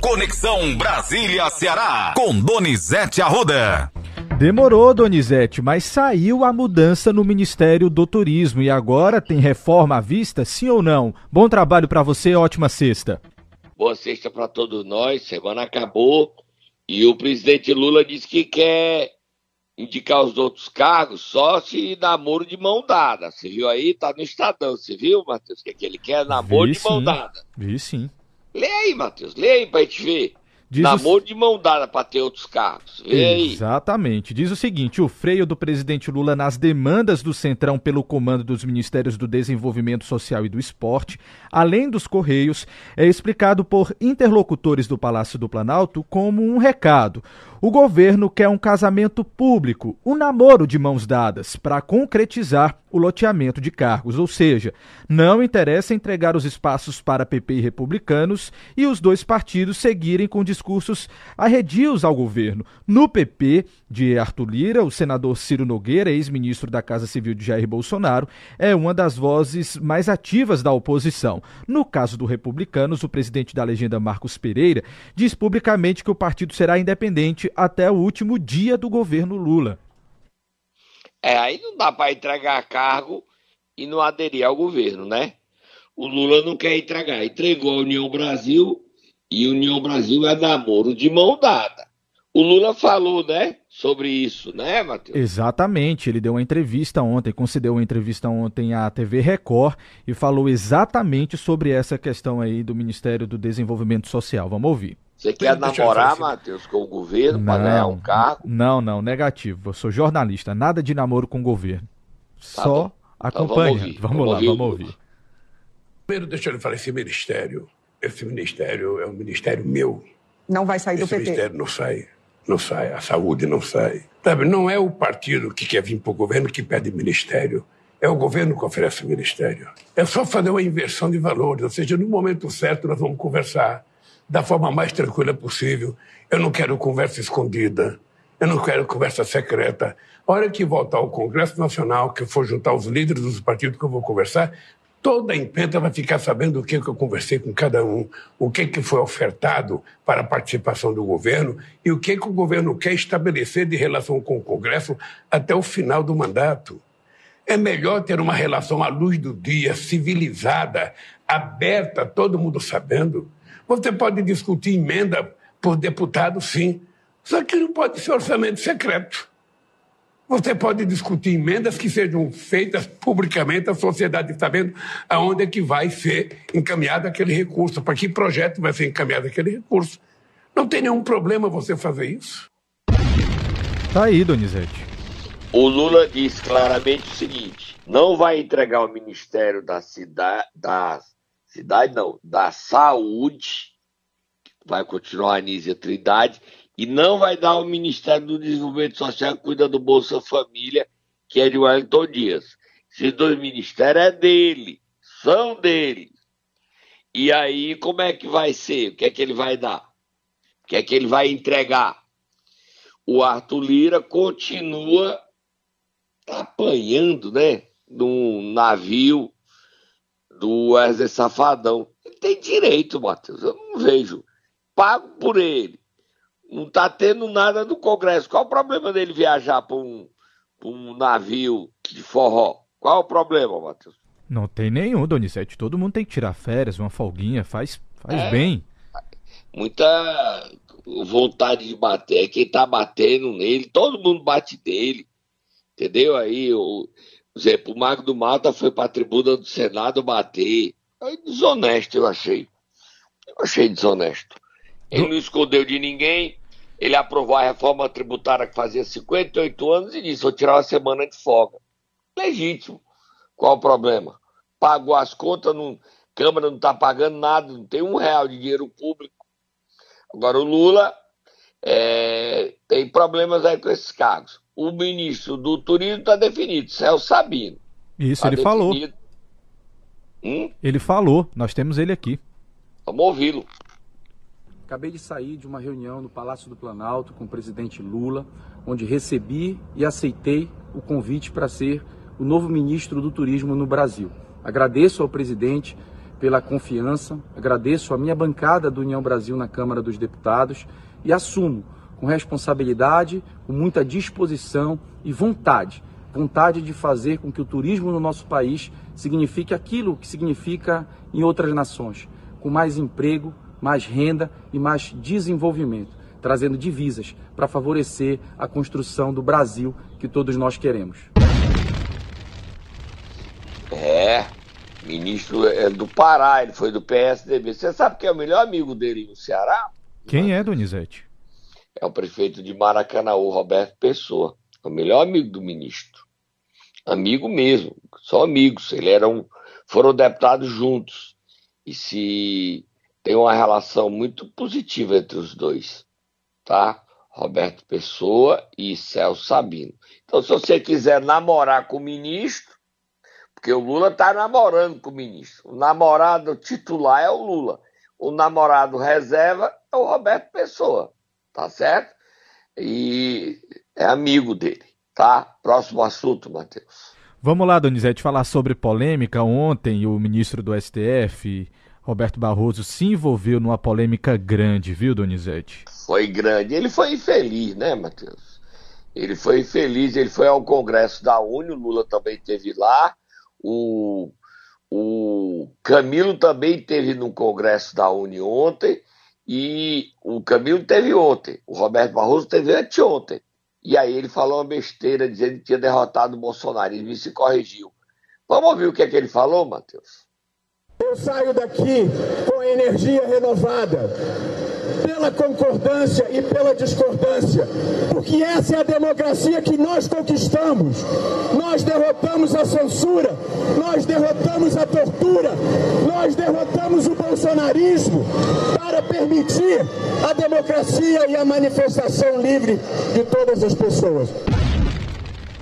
Conexão Brasília-Ceará, com Donizete Arruda. Demorou, Donizete, mas saiu a mudança no Ministério do Turismo e agora tem reforma à vista, sim ou não? Bom trabalho para você, ótima sexta. Boa sexta para todos nós, semana acabou e o presidente Lula disse que quer indicar os outros cargos só se namoro de mão dada. Você viu aí? Tá no Estadão. Você viu, Matheus? Que, que ele quer namoro Vi de mão sim. dada. Vi sim. Lê aí, Matheus. Lê aí pra gente ver. Diz namoro de mão dada pra ter outros cargos. Vê aí. Exatamente. Diz o seguinte: o freio do presidente Lula nas demandas do Centrão pelo comando dos Ministérios do Desenvolvimento Social e do Esporte, além dos Correios, é explicado por interlocutores do Palácio do Planalto como um recado. O governo quer um casamento público, um namoro de mãos dadas, para concretizar o loteamento de cargos, ou seja, não interessa entregar os espaços para PP e republicanos e os dois partidos seguirem com discursos arredios ao governo. No PP, de Arthur Lira, o senador Ciro Nogueira, ex-ministro da Casa Civil de Jair Bolsonaro, é uma das vozes mais ativas da oposição. No caso do Republicanos, o presidente da legenda Marcos Pereira diz publicamente que o partido será independente até o último dia do governo Lula. É, aí não dá pra entregar cargo e não aderir ao governo, né? O Lula não quer entregar. Entregou a União Brasil e União Brasil é namoro de mão dada. O Lula falou, né, sobre isso, né, Matheus? Exatamente, ele deu uma entrevista ontem, concedeu uma entrevista ontem à TV Record e falou exatamente sobre essa questão aí do Ministério do Desenvolvimento Social. Vamos ouvir. Você quer namorar, Matheus, com o governo para ganhar um cargo? Não, não, negativo. Eu sou jornalista, nada de namoro com o governo. Tá Só bom. Então acompanhando. vamos ouvir. vamos, Vamos lá, ouvir vamos ouvir. Primeiro, deixa eu lhe falar, esse ministério, esse ministério é um ministério meu. Não vai sair do Esse PT. ministério não sai, não sai, a saúde não sai. Sabe, não é o partido que quer vir para o governo que pede ministério. É o governo que oferece o ministério. É só fazer uma inversão de valores, ou seja, no momento certo nós vamos conversar da forma mais tranquila possível. Eu não quero conversa escondida. Eu não quero conversa secreta. A hora que voltar ao Congresso Nacional, que for juntar os líderes dos partidos que eu vou conversar, toda a imprensa vai ficar sabendo o que, que eu conversei com cada um, o que, que foi ofertado para a participação do governo e o que, que o governo quer estabelecer de relação com o Congresso até o final do mandato. É melhor ter uma relação à luz do dia, civilizada, aberta, todo mundo sabendo. Você pode discutir emenda por deputado, sim, só que não pode ser orçamento secreto. Você pode discutir emendas que sejam feitas publicamente, a sociedade sabendo aonde é que vai ser encaminhado aquele recurso, para que projeto vai ser encaminhado aquele recurso. Não tem nenhum problema você fazer isso. Tá aí, Donizete. O Lula diz claramente o seguinte: não vai entregar o Ministério da Cidade, da cidade não, da Saúde, vai continuar a Anísia Trindade, e não vai dar o Ministério do Desenvolvimento Social que cuida do Bolsa Família, que é de Wellington Dias. Esses dois ministérios é dele, são dele. E aí, como é que vai ser? O que é que ele vai dar? O que é que ele vai entregar? O Arthur Lira continua apanhando, né? Num navio do Wesley Safadão. Ele tem direito, Matheus. Eu não vejo. Pago por ele. Não tá tendo nada do Congresso. Qual o problema dele viajar para um, pra um navio de forró? Qual o problema, Matheus? Não tem nenhum, Donizete. Todo mundo tem que tirar férias, uma folguinha, faz, faz É. bem. Muita vontade de bater. Quem tá batendo nele, todo mundo bate nele. Entendeu? Aí, o, exemplo, o Mago do Mata foi pra tribuna do Senado bater. Aí, desonesto, eu achei. Eu achei desonesto. Ele não escondeu de ninguém. Ele aprovou a reforma tributária que fazia 58 anos e disse: vou tirar uma semana de folga. Legítimo. Qual o problema? Pagou as contas, não, Câmara não está pagando nada, não tem um real de dinheiro público. Agora, o Lula é, tem problemas aí com esses cargos. O ministro do Turismo está definido, Celso Sabino. Isso, Tá ele falou. definido. Hum? Ele falou. Nós temos ele aqui. Vamos ouvi-lo. Acabei de sair de uma reunião no Palácio do Planalto com o presidente Lula, onde recebi e aceitei o convite para ser o novo ministro do Turismo no Brasil. Agradeço ao presidente pela confiança, agradeço a minha bancada do União Brasil na Câmara dos Deputados e assumo com responsabilidade, com muita disposição e vontade, vontade de fazer com que o turismo no nosso país signifique aquilo que significa em outras nações, com mais emprego, mais renda e mais desenvolvimento, trazendo divisas para favorecer a construção do Brasil que todos nós queremos. É, ministro é do Pará, ele foi do PSDB. Você sabe quem é o melhor amigo dele no Ceará? Quem é, Donizete? É o prefeito de Maracanaú, Roberto Pessoa. É o melhor amigo do ministro. Amigo mesmo, só amigos. Eles eram, foram deputados juntos. E se tem uma relação muito positiva entre os dois, tá? Roberto Pessoa e Celso Sabino. Então, se você quiser namorar com o ministro, porque o Lula está namorando com o ministro. O namorado titular é o Lula. O namorado reserva é o Roberto Pessoa. Tá certo? E é amigo dele. Tá? Próximo assunto, Matheus. Vamos lá, Donizete, falar sobre polêmica. Ontem, o ministro do STF, Roberto Barroso, se envolveu numa polêmica grande, viu, Donizete? Foi grande. Ele foi infeliz, né, Matheus? Ele foi infeliz, ele foi ao Congresso da Uni, o Lula também esteve lá, o, o Camilo também teve no Congresso da Uni ontem e o Camilo teve ontem. O Roberto Barroso teve anteontem. E aí ele falou uma besteira dizendo que tinha derrotado o bolsonarismo e se corrigiu. Vamos ouvir o que é que ele falou, Matheus? Eu saio daqui com energia renovada pela concordância e pela discordância, porque essa é a democracia que nós conquistamos. Nós derrotamos a censura, nós derrotamos a tortura, nós derrotamos o bolsonarismo para permitir a democracia e a manifestação livre de todas as pessoas.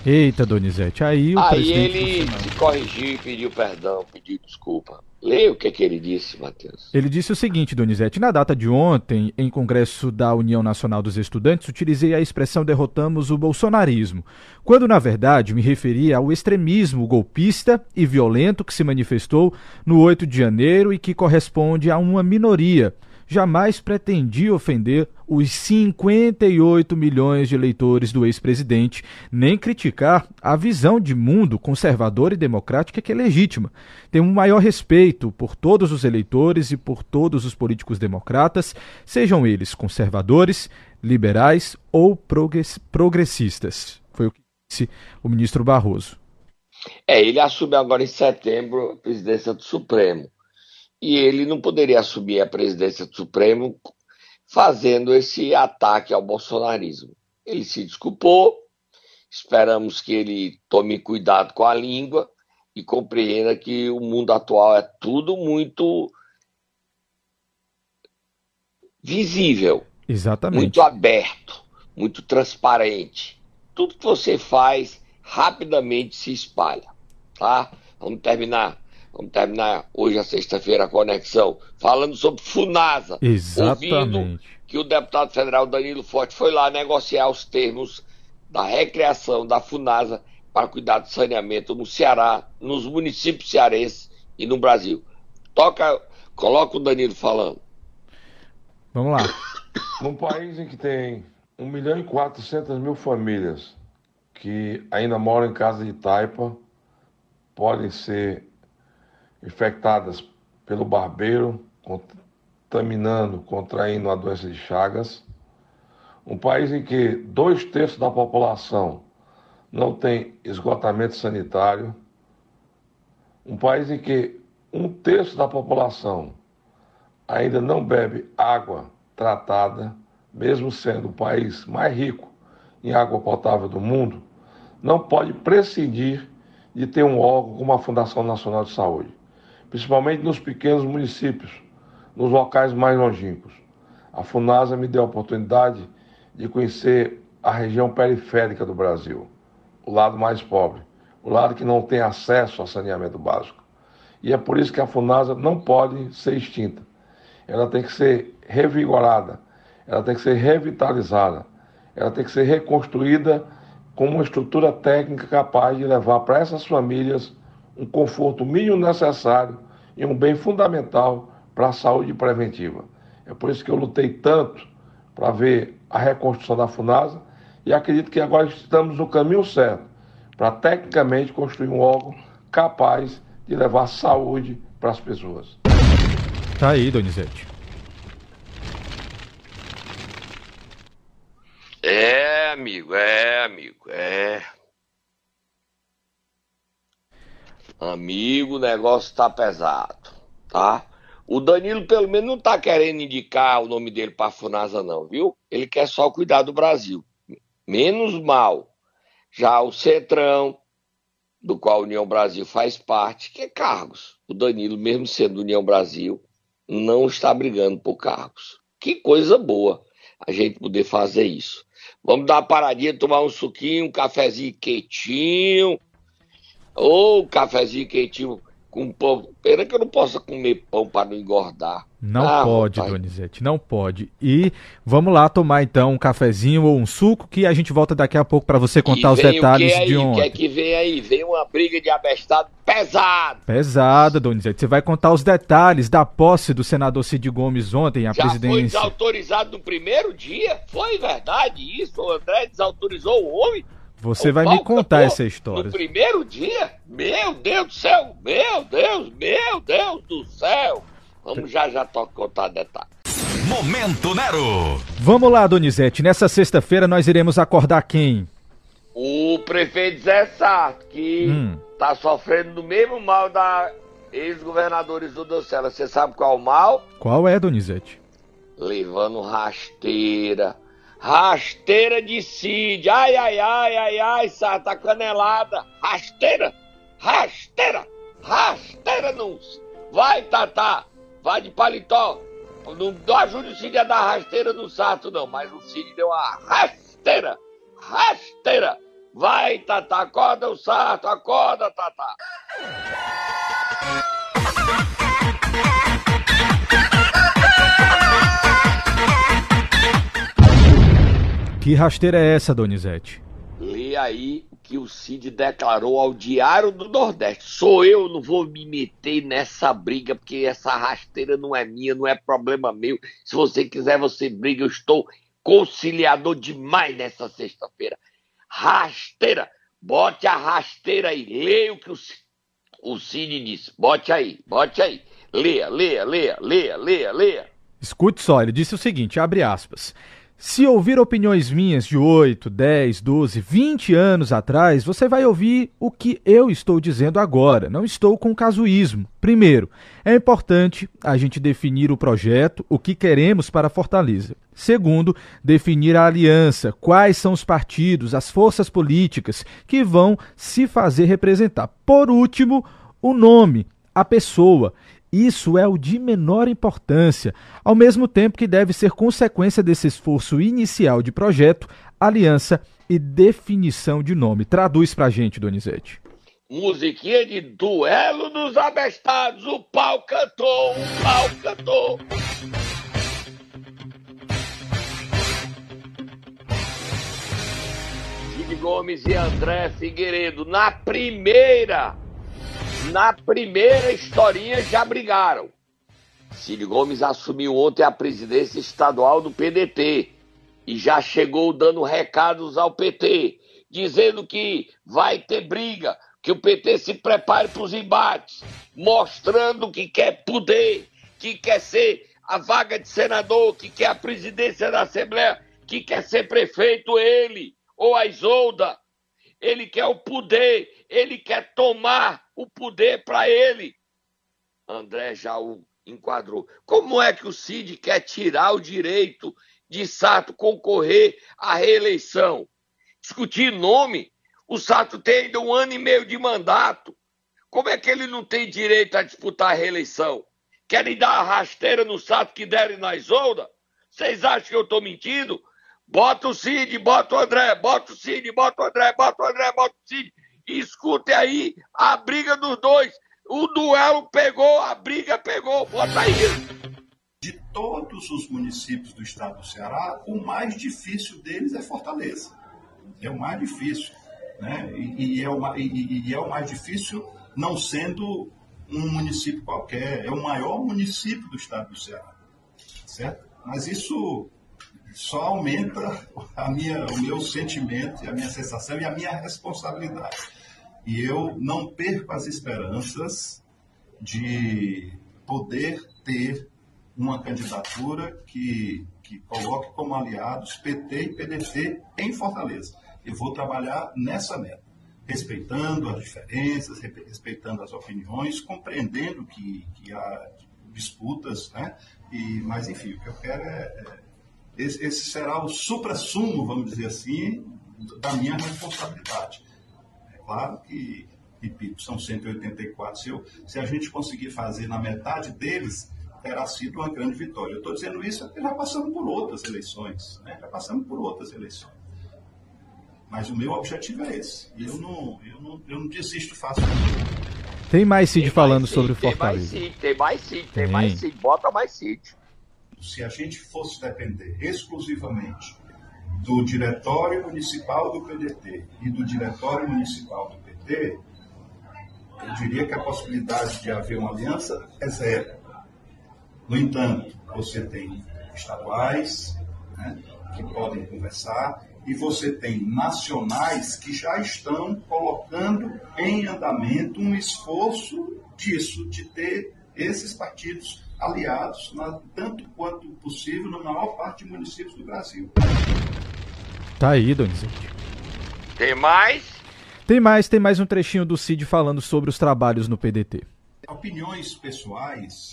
Eita, Donizete, aí o Aí ele se corrigiu e pediu perdão, pediu desculpa. Leia o que, é que ele disse, Matheus. Ele disse o seguinte, Donizete: na data de ontem, em Congresso da União Nacional dos Estudantes, utilizei a expressão derrotamos o bolsonarismo, quando na verdade me referia ao extremismo golpista e violento que se manifestou no 8 de janeiro e que corresponde a uma minoria jamais pretendia ofender os 58 milhões de eleitores do ex-presidente, nem criticar a visão de mundo conservadora e democrática que é legítima. Tem um maior respeito por todos os eleitores e por todos os políticos democratas, sejam eles conservadores, liberais ou progressistas. Foi o que disse o ministro Barroso. É, ele assume agora em setembro a presidência do Supremo e ele não poderia assumir a presidência do Supremo fazendo esse ataque ao bolsonarismo. Ele se desculpou, esperamos que ele tome cuidado com a língua e compreenda que o mundo atual é tudo muito visível, Exatamente. muito aberto, muito transparente. Tudo que você faz rapidamente se espalha, tá? Vamos terminar Vamos terminar hoje, a sexta-feira, a conexão, falando sobre FUNASA. Exatamente. Ouvindo que o deputado federal Danilo Forte foi lá negociar os termos da recriação da FUNASA para cuidar do saneamento no Ceará, nos municípios cearenses e no Brasil. Toca, coloca o Danilo falando. Vamos lá. Num país em que tem 1 milhão e 400 mil famílias que ainda moram em casa de taipa, podem ser infectadas pelo barbeiro, contaminando, contraindo a doença de Chagas. Um país em que dois terços da população não tem esgotamento sanitário. Um país em que um terço da população ainda não bebe água tratada, mesmo sendo o país mais rico em água potável do mundo, não pode prescindir de ter um órgão como a Fundação Nacional de Saúde principalmente nos pequenos municípios, nos locais mais longínquos. A FUNASA me deu a oportunidade de conhecer a região periférica do Brasil, o lado mais pobre, o lado que não tem acesso a saneamento básico. E é por isso que a FUNASA não pode ser extinta. Ela tem que ser revigorada, ela tem que ser revitalizada, ela tem que ser reconstruída com uma estrutura técnica capaz de levar para essas famílias um conforto mínimo necessário e um bem fundamental para a saúde preventiva. É por isso que eu lutei tanto para ver a reconstrução da FUNASA e acredito que agora estamos no caminho certo para tecnicamente construir um órgão capaz de levar saúde para as pessoas. Tá aí, Donizete. É, amigo, é, amigo, é. Amigo, o negócio tá pesado, tá? O Danilo, pelo menos, não tá querendo indicar o nome dele pra FUNASA, não, viu? Ele quer só cuidar do Brasil. Menos mal. Já o Centrão, do qual a União Brasil faz parte, que é cargos. O Danilo, mesmo sendo União Brasil, não está brigando por cargos. Que coisa boa a gente poder fazer isso. Vamos dar uma paradinha, tomar um suquinho, um cafezinho quentinho. Ou um cafezinho quentinho com pão. Pena que eu não possa comer pão para não engordar. Não ah, pode, rapaz. Donizete, não pode. E vamos lá tomar então um cafezinho ou um suco que a gente volta daqui a pouco para você contar os detalhes aí, de ontem. O que é que vem aí? Vem uma briga de abestado pesada. Pesada, Donizete. Você vai contar os detalhes da posse do senador Cid Gomes ontem, a Já presidência. foi desautorizado no primeiro dia? Foi verdade isso? O André desautorizou o homem? Você o vai me contar essa história. No primeiro dia? Meu Deus do céu! Meu Deus, meu Deus do céu! Vamos já já contar detalhes. Momento Nero! Vamos lá, Donizete. Nessa sexta-feira nós iremos acordar quem? O prefeito Zé Sarto, que hum. tá sofrendo do mesmo mal da ex-governadores do Docela. Você sabe qual o mal? Qual é, Donizete? Levando rasteira Rasteira de Cid. Ai, ai, ai, ai, ai, Sá, tá canelada. Rasteira, rasteira, rasteira não. Vai, Tatá, vai de paletó. Não, não ajude o Cid a dar rasteira no Sato, não, mas o Cid deu uma rasteira, rasteira. Vai, Tatá, acorda o Sato, acorda, Tatá. Que rasteira é essa, Donizete? Lê aí o que o Cid declarou ao Diário do Nordeste. Sou eu, não vou me meter nessa briga, porque essa rasteira não é minha, não é problema meu. Se você quiser, você briga. Eu estou conciliador demais nessa sexta-feira. Rasteira! Bote a rasteira aí. Leia o que o, o Cid disse. Bote aí, bote aí. Leia, leia, leia, leia, leia, leia. Escute só, ele disse o seguinte, abre aspas. Se ouvir opiniões minhas de 8, 10, 12, 20 anos atrás, você vai ouvir o que eu estou dizendo agora. Não estou com casuísmo. Primeiro, é importante a gente definir o projeto, o que queremos para Fortaleza. Segundo, definir a aliança, quais são os partidos, as forças políticas que vão se fazer representar. Por último, o nome, a pessoa. Isso é o de menor importância, ao mesmo tempo que deve ser consequência desse esforço inicial de projeto, aliança e definição de nome. Traduz pra gente, Donizete. Musiquinha de duelo dos abestados, o pau cantou, o pau cantou. Cid Gomes e André Figueiredo na primeira na primeira historinha já brigaram. Cid Gomes assumiu ontem a presidência estadual do PDT e já chegou dando recados ao PT, dizendo que vai ter briga, que o PT se prepare para os embates, mostrando que quer poder, que quer ser a vaga de senador, que quer a presidência da Assembleia, que quer ser prefeito ele ou a Isolda. Ele quer o poder, ele quer tomar o poder para ele. André o enquadrou. Como é que o Cid quer tirar o direito de Sato concorrer à reeleição? Discutir nome? O Sato tem ainda um ano e meio de mandato. Como é que ele não tem direito a disputar a reeleição? Querem dar a rasteira no Sato que derem na Isolda? Vocês acham que eu estou mentindo? Bota o Cid, bota o André, bota o Cid, bota o André, bota aí a briga dos dois. O duelo pegou, a briga pegou. Bota aí. De todos os municípios do estado do Ceará, o mais difícil deles é Fortaleza. É o mais difícil. Né? E, e, é, o, e, e é o mais difícil não sendo um município qualquer, é o maior município do estado do Ceará, certo? Mas isso só aumenta a minha, o meu sentimento, a minha sensação e a minha responsabilidade. E eu não perco as esperanças de poder ter uma candidatura que, que coloque como aliados PT e PDT em Fortaleza. Eu vou trabalhar nessa meta, respeitando as diferenças, respeitando as opiniões, compreendendo que, que há disputas, né? E, mas, enfim, o que eu quero é, é esse, esse será o supra-sumo, vamos dizer assim, da minha responsabilidade. Claro que, repito, são 184. Se, eu, se a gente conseguir fazer na metade deles, terá sido uma grande vitória. Eu estou dizendo isso porque já passamos por outras eleições. Né? Já passamos por outras eleições. Mas o meu objetivo é esse. Eu não, eu não, eu não desisto facilmente. Tem mais Cid falando mais sobre o Fortaleza. Tem mais Cid, tem mais Cid, bota mais Cid se a gente fosse depender exclusivamente do Diretório Municipal do PDT e do Diretório Municipal do PT, eu diria que a possibilidade de haver uma aliança é zero. No entanto, você tem estaduais né, que podem conversar e você tem nacionais que já estão colocando em andamento um esforço disso, de ter esses partidos aliados, na, tanto quanto possível, na maior parte de municípios do Brasil. Tá aí, Donizete. Tem mais? Tem mais, tem mais um trechinho do Cid falando sobre os trabalhos no PDT. Opiniões pessoais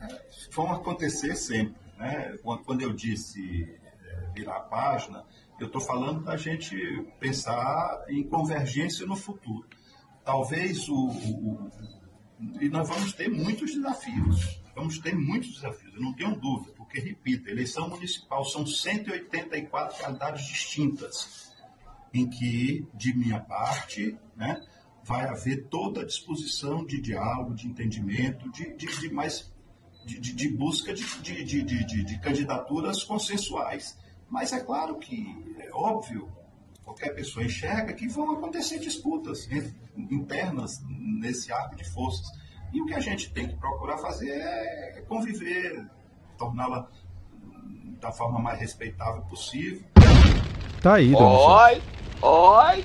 é, vão acontecer sempre. Né? Quando eu disse é, virar a página, eu estou falando da gente pensar em convergência no futuro. Talvez o, o, o e nós vamos ter muitos desafios. Vamos ter muitos desafios, eu não tenho dúvida, porque, repito, eleição municipal são 184 realidades distintas, em que, de minha parte, né, vai haver toda a disposição de diálogo, de entendimento, de, de, de mais de, de, busca de, de, de, de, candidaturas consensuais. Mas é claro que, é óbvio, qualquer pessoa enxerga que vão acontecer disputas internas nesse arco de forças. E o que a gente tem que procurar fazer é conviver, torná-la da forma mais respeitável possível. Tá aí, dona Oi, oi.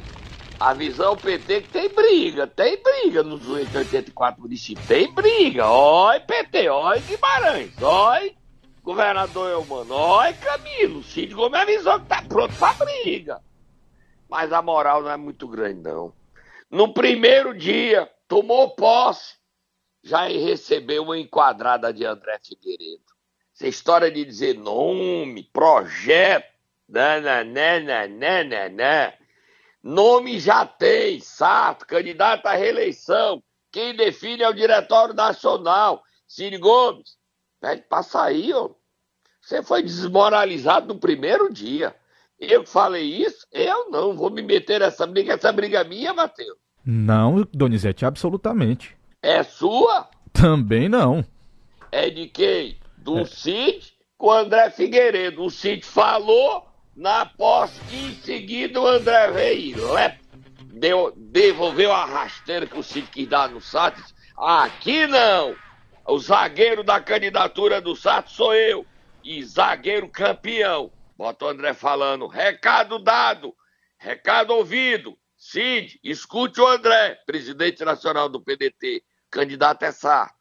A visão PT que tem briga, tem briga nos 84 municípios, tem briga. Oi, PT, oi, Guimarães, oi, governador Eumano, oi, Camilo. Cid Gomes avisou que tá pronto pra briga. Mas a moral não é muito grande, não. No primeiro dia, tomou posse, já recebeu uma enquadrada de André Figueiredo. Essa história de dizer nome, projeto, nananana, nome já tem, Sato, candidato à reeleição. Quem define é o Diretório Nacional, Ciro Gomes. Pede para sair, ó. Você foi desmoralizado no primeiro dia. Eu falei isso? Eu não vou me meter nessa briga. Essa briga é minha, Matheus. Não, Donizete, absolutamente. É sua? Também não. É de quem? Do é. Cid com o André Figueiredo. O Cid falou na posse e em seguida o André veio lep, deu, devolveu a rasteira que o Cid quis dar no Sato. Aqui não! O zagueiro da candidatura do Sato sou eu. E zagueiro campeão. Bota o André falando. Recado dado. Recado ouvido. Cid, escute o André, presidente nacional do PDT. Candidato é Sarto.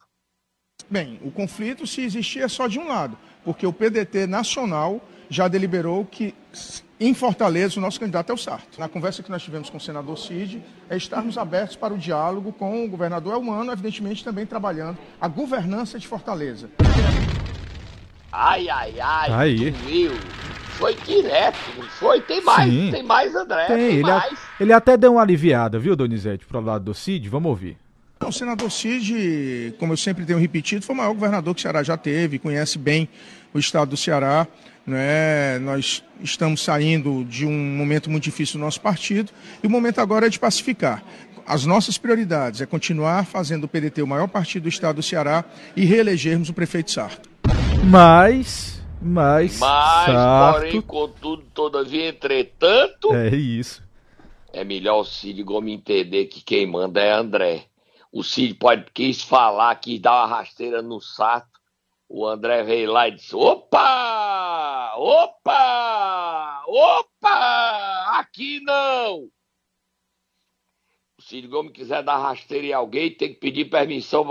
Bem, o conflito, se existia, é só de um lado, porque o PDT nacional já deliberou que em Fortaleza o nosso candidato é o Sarto. Na conversa que nós tivemos com o senador Cid, é estarmos abertos para o diálogo com o governador Elmano, evidentemente também trabalhando a governança de Fortaleza. Ai, ai, ai, Aí. Foi direto, não foi? Tem mais, Sim. tem mais, André. Tem, tem ele, mais. A, ele até deu uma aliviada, viu, Donizete, pro lado do Cid? Vamos ouvir. O senador Cid, como eu sempre tenho repetido, foi o maior governador que o Ceará já teve, conhece bem o estado do Ceará. Né? Nós estamos saindo de um momento muito difícil do nosso partido e o momento agora é de pacificar. As nossas prioridades é continuar fazendo o PDT o maior partido do estado do Ceará e reelegermos o prefeito Sarto. Mas, mas, mas Sarto... porém, contudo, todavia, entretanto... É isso. É melhor o Cid Gomes entender que quem manda é André. o Cid pode quis falar, quis dar uma rasteira no sato. O André veio lá e disse: opa! Opa! Opa! Aqui não! O Cid Gomes quiser dar rasteira em alguém, tem que pedir permissão.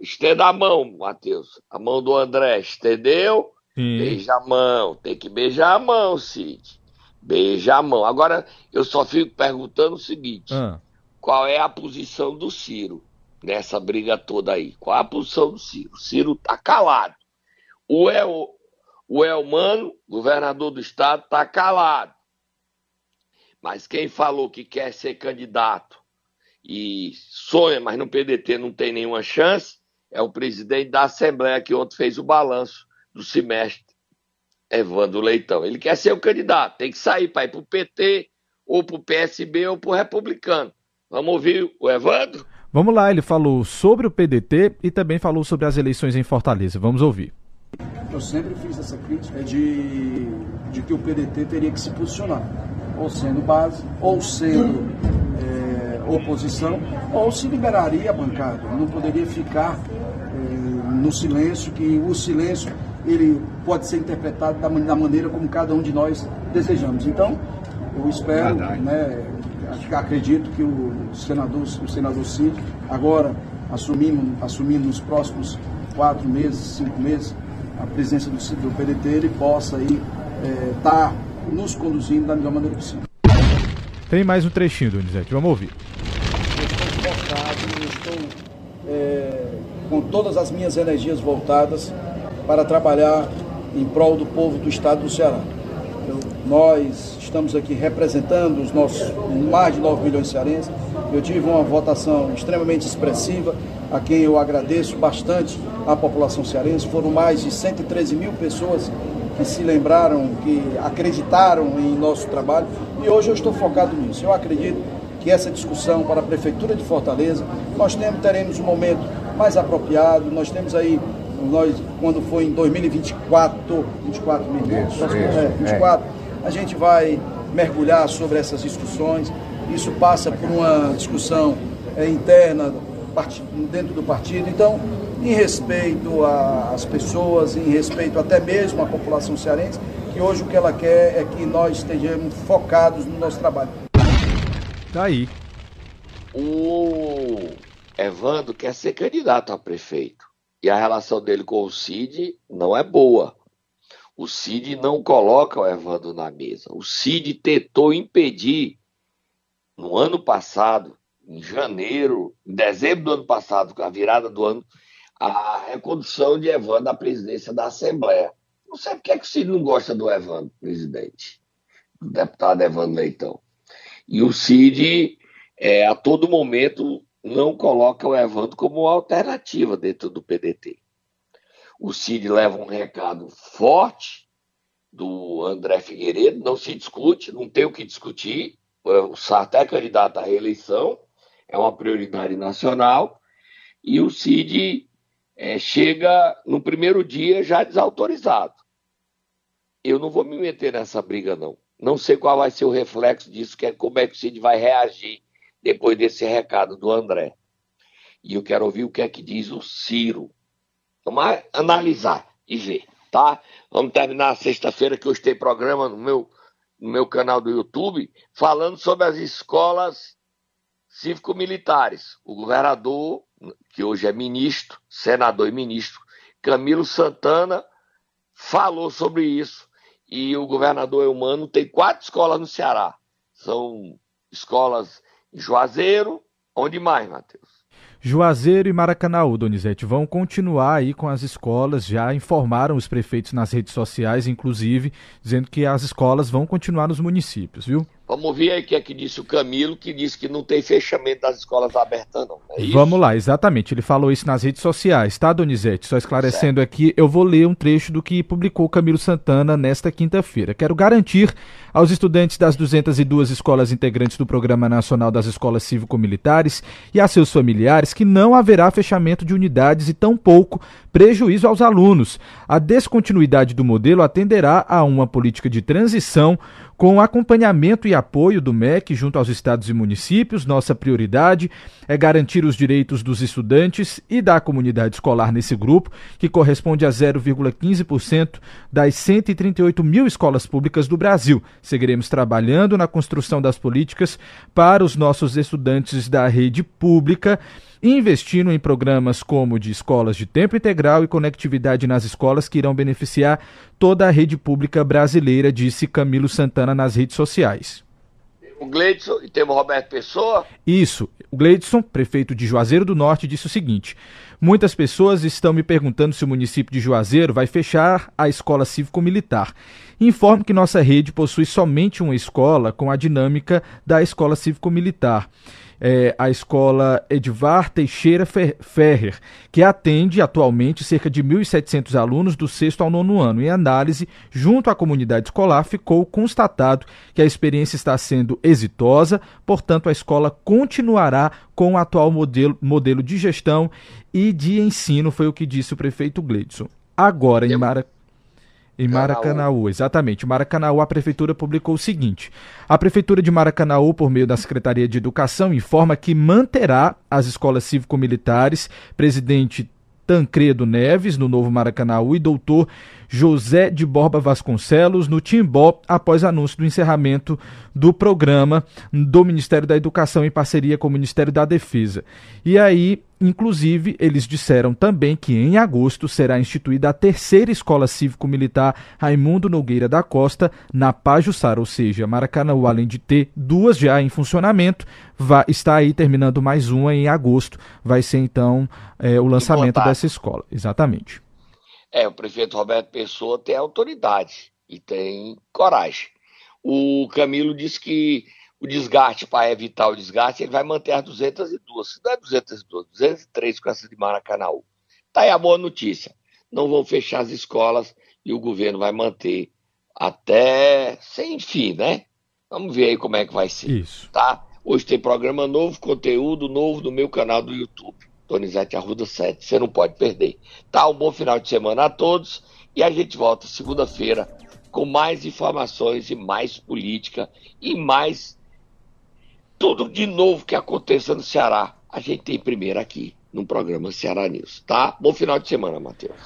Estenda a mão, Matheus. A mão do André, estendeu? Sim. Beija a mão. Tem que beijar a mão, Cid. Beija a mão. Agora, eu só fico perguntando o seguinte: ah. qual é a posição do Ciro nessa briga toda aí? Qual é a posição do Ciro? O Ciro tá calado. O, El, o Elmano, governador do estado, tá calado. Mas quem falou que quer ser candidato e sonha, mas no PDT não tem nenhuma chance, é o presidente da Assembleia que ontem fez o balanço do semestre Evandro Leitão. Ele quer ser o candidato, tem que sair para ir para o PT, ou para o PSB, ou para o Republicano. Vamos ouvir o Evandro? Vamos lá, ele falou sobre o PDT e também falou sobre as eleições em Fortaleza. Vamos ouvir. Eu sempre fiz essa crítica de, de que o PDT teria que se posicionar, ou sendo base, ou sendo é, oposição, ou se liberaria a bancada. Não poderia ficar é, no silêncio, que o silêncio ele pode ser interpretado da, da maneira como cada um de nós desejamos. Então, eu espero, né, acredito que o senador, o senador Cid, agora assumindo, assumindo nos próximos quatro meses, cinco meses, a presença do, do PDT, ele possa aí estar é, tá nos conduzindo da melhor maneira possível. Tem mais um trechinho, Donizete, vamos ouvir. Eu estou eu estou é, com todas as minhas energias voltadas para trabalhar em prol do povo do estado do Ceará. Eu, nós estamos aqui representando os nossos mais de 9 milhões de cearenses. Eu tive uma votação extremamente expressiva, a quem eu agradeço bastante a população cearense. Foram mais de 113 mil pessoas que se lembraram, que acreditaram em nosso trabalho e hoje eu estou focado nisso. Eu acredito que essa discussão para a Prefeitura de Fortaleza, nós temos, teremos um momento mais apropriado, nós temos aí nós, quando foi em 2024, 24, isso, isso, é, 24, é. a gente vai mergulhar sobre essas discussões. Isso passa por uma discussão é, interna dentro do partido. Então, em respeito às pessoas, em respeito até mesmo à população cearense, que hoje o que ela quer é que nós estejamos focados no nosso trabalho. Tá aí. O Evandro quer ser candidato a prefeito. E a relação dele com o Cid não é boa. O Cid não coloca o Evandro na mesa. O Cid tentou impedir, no ano passado, em janeiro, em dezembro do ano passado, com a virada do ano, a recondução de Evandro à presidência da Assembleia. Não sei porque é que o Cid não gosta do Evandro, presidente, do deputado Evandro Leitão. E o Cid, é, a todo momento, não coloca o Evandro como alternativa dentro do PDT. O Cid leva um recado forte do André Figueiredo, não se discute, não tem o que discutir. O Sarto é candidato à reeleição, é uma prioridade nacional, e o Cid é, chega no primeiro dia já desautorizado. Eu não vou me meter nessa briga, não. Não sei qual vai ser o reflexo disso, que é como é que o Cid vai reagir depois desse recado do André. E eu quero ouvir o que é que diz o Ciro. Vamos analisar e ver, tá? Vamos terminar sexta-feira que hoje tem programa no meu, no meu canal do YouTube falando sobre as escolas cívico-militares. O governador, que hoje é ministro, senador e ministro, Camilo Santana, falou sobre isso. E o governador Eumano tem quatro escolas no Ceará. São escolas Juazeiro, onde mais, Matheus? Juazeiro e Maracanaú, Donizete, vão continuar aí com as escolas, já informaram os prefeitos nas redes sociais, inclusive, dizendo que as escolas vão continuar nos municípios, viu? Vamos ver aí o que é que disse o Camilo, que disse que não tem fechamento das escolas abertas, não. É Vamos lá, exatamente. Ele falou isso nas redes sociais, tá, Donizete? Só esclarecendo certo. aqui, eu vou ler um trecho do que publicou Camilo Santana nesta quinta-feira. Quero garantir aos estudantes das 202 escolas integrantes do Programa Nacional das Escolas Cívico-Militares e a seus familiares que não haverá fechamento de unidades e tampouco prejuízo aos alunos. A descontinuidade do modelo atenderá a uma política de transição com acompanhamento e apoio do MEC junto aos estados e municípios. Nossa prioridade é garantir os direitos dos estudantes e da comunidade escolar nesse grupo, que corresponde a 0,15% das 138 mil escolas públicas do Brasil. Seguiremos trabalhando na construção das políticas para os nossos estudantes da rede pública investindo em programas como de escolas de tempo integral e conectividade nas escolas que irão beneficiar toda a rede pública brasileira, disse Camilo Santana nas redes sociais. O Gleidson e temos o Roberto Pessoa. Isso. O Gleidson, prefeito de Juazeiro do Norte, disse o seguinte: Muitas pessoas estão me perguntando se o município de Juazeiro vai fechar a escola cívico-militar. Informo que nossa rede possui somente uma escola com a dinâmica da escola cívico-militar é, a escola Edvar Teixeira Ferrer, que atende atualmente cerca de 1.700 alunos do sexto ao nono ano. Em análise, junto à comunidade escolar, ficou constatado que a experiência está sendo exitosa, portanto, a escola continuará com o atual modelo, modelo de gestão e de ensino, foi o que disse o prefeito Gleidson. Agora, em Mara... Em Maracanaú, exatamente. Maracanaú, a prefeitura publicou o seguinte: a prefeitura de Maracanaú, por meio da Secretaria de Educação, informa que manterá as escolas cívico-militares. Presidente Tancredo Neves, no Novo Maracanaú, e doutor José de Borba Vasconcelos, no Timbó, após anúncio do encerramento do programa do Ministério da Educação em parceria com o Ministério da Defesa. E aí, inclusive, eles disseram também que em agosto será instituída a terceira Escola Cívico-Militar Raimundo Nogueira da Costa, na Pajuçara, ou seja, Maracanaú, além de ter duas já em funcionamento, vai, está aí terminando mais uma em agosto. Vai ser então é, o lançamento dessa escola. Exatamente. É, o prefeito Roberto Pessoa tem autoridade e tem coragem. O Camilo disse que o desgaste, para evitar o desgaste, ele vai manter as 202. Se não é 202, 203 com essa de Maracanãú. Tá aí a boa notícia. Não vão fechar as escolas e o governo vai manter até sem fim, né? Vamos ver aí como é que vai ser. Isso. Tá? Hoje tem programa novo, conteúdo novo no meu canal do YouTube. Donizete Arruda 7. Você não pode perder. Tá? Um bom final de semana a todos e a gente volta segunda-feira com mais informações e mais política e mais tudo de novo que aconteça no Ceará. A gente tem primeiro aqui no programa Ceará News, tá? Bom final de semana, Matheus.